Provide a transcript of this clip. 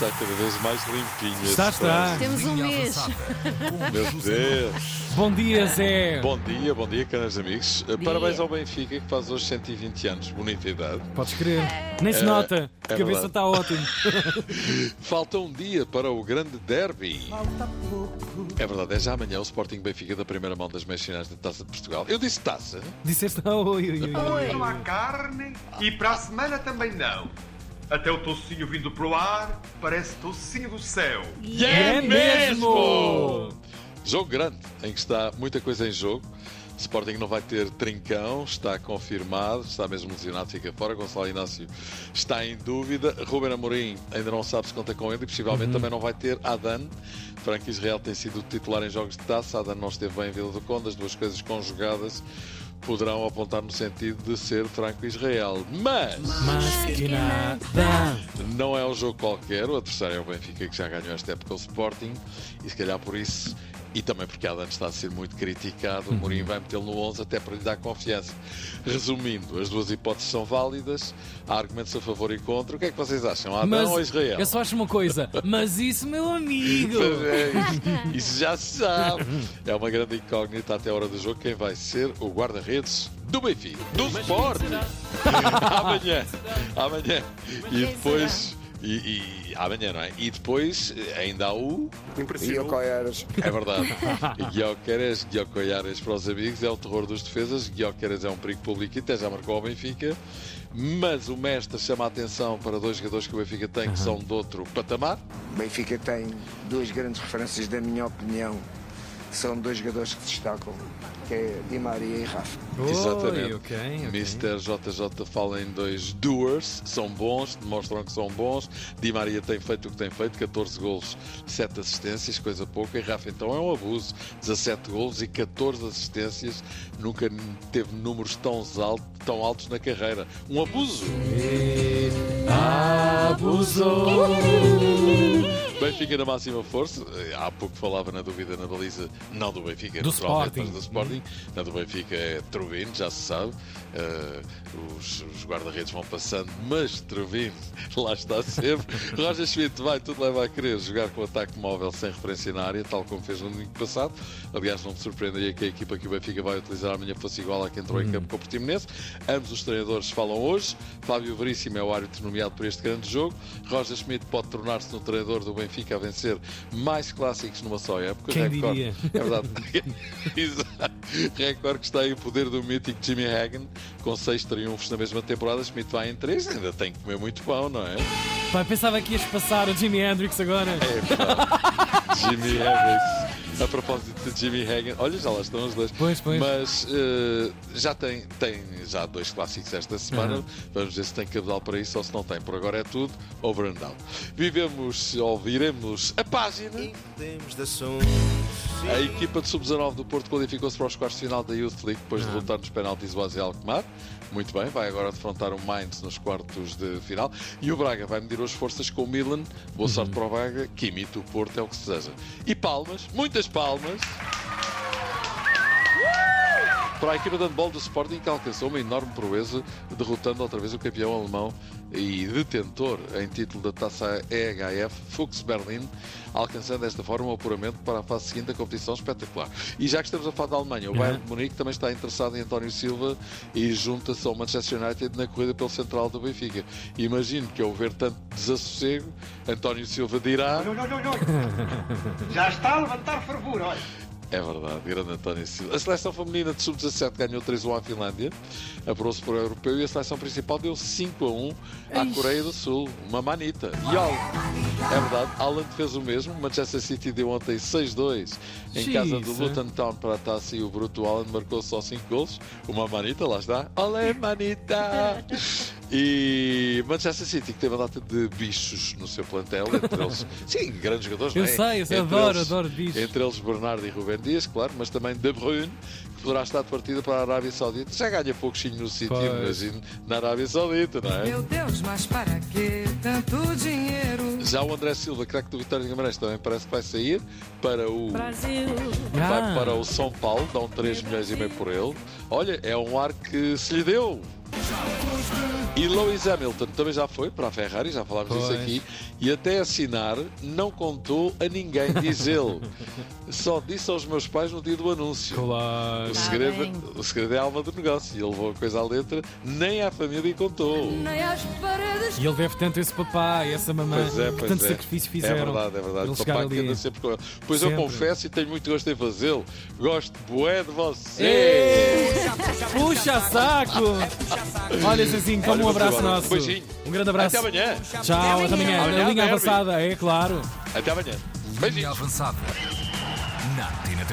está cada vez mais limpinho. Está, está. Temos um mês. Meu Deus. Bom dia, Zé. Bom dia, bom dia, caros amigos. Parabéns ao Benfica que faz hoje 120 anos. Bonita idade. Podes crer. Nem se nota. A é cabeça verdade. está ótima. Falta um dia para o grande derby. É verdade, é já amanhã o Sporting Benfica da primeira mão das meias finais da Taça de Portugal. Eu disse taça. Disseste não. Oi, oi, oi. Oi. Não há carne e para a semana também não. Até o tocinho vindo pro ar parece tocinho do céu. É mesmo! Jogo grande, em que está muita coisa em jogo. Sporting não vai ter trincão, está confirmado, está mesmo lesionado, fica fora. Gonçalo Inácio está em dúvida. Ruben Amorim ainda não sabe se conta com ele e possivelmente também não vai ter Adan. Frank Israel tem sido titular em jogos de taça. Adan não esteve bem em Vila do Conde, as duas coisas conjugadas poderão apontar no sentido de ser Franco Israel. Mas Mas que nada. não é um jogo qualquer, o adversário é o Benfica que já ganhou esta época o Sporting e se calhar por isso e também porque Adam está a ser muito criticado, o Mourinho vai metê-lo no 11 até para lhe dar confiança. Resumindo, as duas hipóteses são válidas, há argumentos a favor e contra. O que é que vocês acham? Adão Mas ou Israel? eu só acho uma coisa. Mas isso, meu amigo. É, isso, isso já se sabe. É uma grande incógnita até a hora do jogo quem vai ser o guarda-redes do Benfica, do Sport. amanhã, amanhã. E depois. E, e- amanhã, não é? E depois ainda há o. E o Coiaras. É verdade. Guioqueres, Guiocoiares para os amigos, é o terror dos defesas. Guioqueres é um perigo público e até já marcou ao Benfica. Mas o mestre chama a atenção para dois jogadores que o Benfica tem que são de outro patamar. O Benfica tem duas grandes referências, da minha opinião, são dois jogadores que destacam, que é Di Maria e Rafa. Oi, Exatamente. ok, ok. Mr. JJ fala em dois doers, são bons, demonstram que são bons. Di Maria tem feito o que tem feito, 14 golos, 7 assistências, coisa pouca. E Rafa então é um abuso, 17 golos e 14 assistências. Nunca teve números tão altos, tão altos na carreira. Um abuso! Abusou. Benfica na máxima força. Há pouco falava na dúvida na baliza, não do Benfica, Do naturalmente, Sporting. mas do Sporting. Na do Benfica é Truvino, já se sabe. Eh, os os guarda-redes vão passando, mas Truvino lá está sempre. Roger Schmidt vai, tudo leva a querer jogar com ataque móvel sem referência na área, tal como fez no domingo passado. Aliás, não me surpreenderia que a equipa que o Benfica vai utilizar amanhã fosse igual à que entrou em campo com o Portimonense. Ambos os treinadores falam hoje. Fábio Veríssimo é o árbitro nomeado por este grande jogo. Roger Schmidt pode tornar-se no treinador do Benfica a vencer mais clássicos numa só época. Quem Recorde- diria? É verdade. Exato. Recorde que está em poder do mítico Jimmy Hagan, com seis triunfos na mesma temporada. Schmidt vai em três, ainda tem que comer muito pão, não é? Pai, pensava que ias passar o Jimi Hendrix agora. É, pá. Jimmy Hagan. A propósito de Jimmy Hagan, olha, já lá estão os dois. Pois, pois. Mas eh, já tem, tem já dois clássicos esta semana. Uhum. Vamos ver se tem cabedal para isso ou se não tem. Por agora é tudo over and down. Vivemos, ouviremos a página. A equipa de sub-19 do Porto qualificou-se para os quartos de final da Youth League depois de Ah. derrotar nos penaltis o Azel Alkmaar. Muito bem, vai agora defrontar o Mainz nos quartos de final. E o Braga vai medir as forças com o Milan. Boa Uhum. sorte para o Braga, que imita o Porto, é o que se deseja. E palmas, muitas palmas. Para a equipa de handball do Sporting que alcançou uma enorme proeza, derrotando outra vez o campeão alemão e detentor em título da taça EHF, Fuchs Berlin, alcançando desta forma o apuramento para a fase seguinte da competição espetacular. E já que estamos a falar da Alemanha, o Bayern de Munique também está interessado em António Silva e junta-se ao Manchester United na corrida pelo central do Benfica. Imagino que ao ver tanto desassossego, António Silva dirá. Já está a levantar fervura, olha. É verdade, grande António Silva. A seleção feminina de sub-17 ganhou 3-1 à Finlândia, apurou-se para o europeu e a seleção principal deu 5-1 à Coreia do Sul. Uma manita. E Al, é verdade, Haaland fez o mesmo. Manchester City deu ontem 6-2 em casa do Xiça. Luton Town para a taça e o Bruto Haaland marcou só 5 gols. Uma manita, lá está. Olé, manita! E Manchester City, que teve uma data de bichos no seu plantel, entre eles, sim, grandes jogadores, Eu não é? sei, eu sei, adoro, eles- adoro bichos. Entre eles Bernardo e Rubén Dias, claro, mas também De Bruyne, que poderá estar de partida para a Arábia Saudita. Já ganha pouquinho no sítio, Pois. imagino, na Arábia Saudita, não é? Meu Deus, mas para que tanto dinheiro? Já o André Silva, craque do Vitória de Guimarães, também parece que vai sair para o, Brasil. vai Ah. para o São Paulo, dão 3 milhões e meio por ele. Olha, é um ar que se lhe deu. E Lewis Hamilton também já foi para a Ferrari, já falámos disso aqui, e até assinar não contou a ninguém, diz ele. Só disse aos meus pais no dia do anúncio. Claro. O Tá segredo, o segredo é a alma do negócio. E ele levou a coisa à letra, nem à família contou. Nem às paredes E ele deve tanto esse papá e essa mamãe Pois é, que pois tanto é. sacrifício É fizeram. verdade, é verdade. O papai que anda sempre com ele. Pois eu Sempre. confesso e tenho muito gosto em fazê-lo. Gosto bué de você. Ei! Puxa saco! Olha, Zezinho, toma Olha, um abraço nosso. Um beijinho. Um grande abraço. Até amanhã. Tchau, até amanhã. Amanhã, Na linha avançada, é claro. Até amanhã. Beijinhos. Avançada.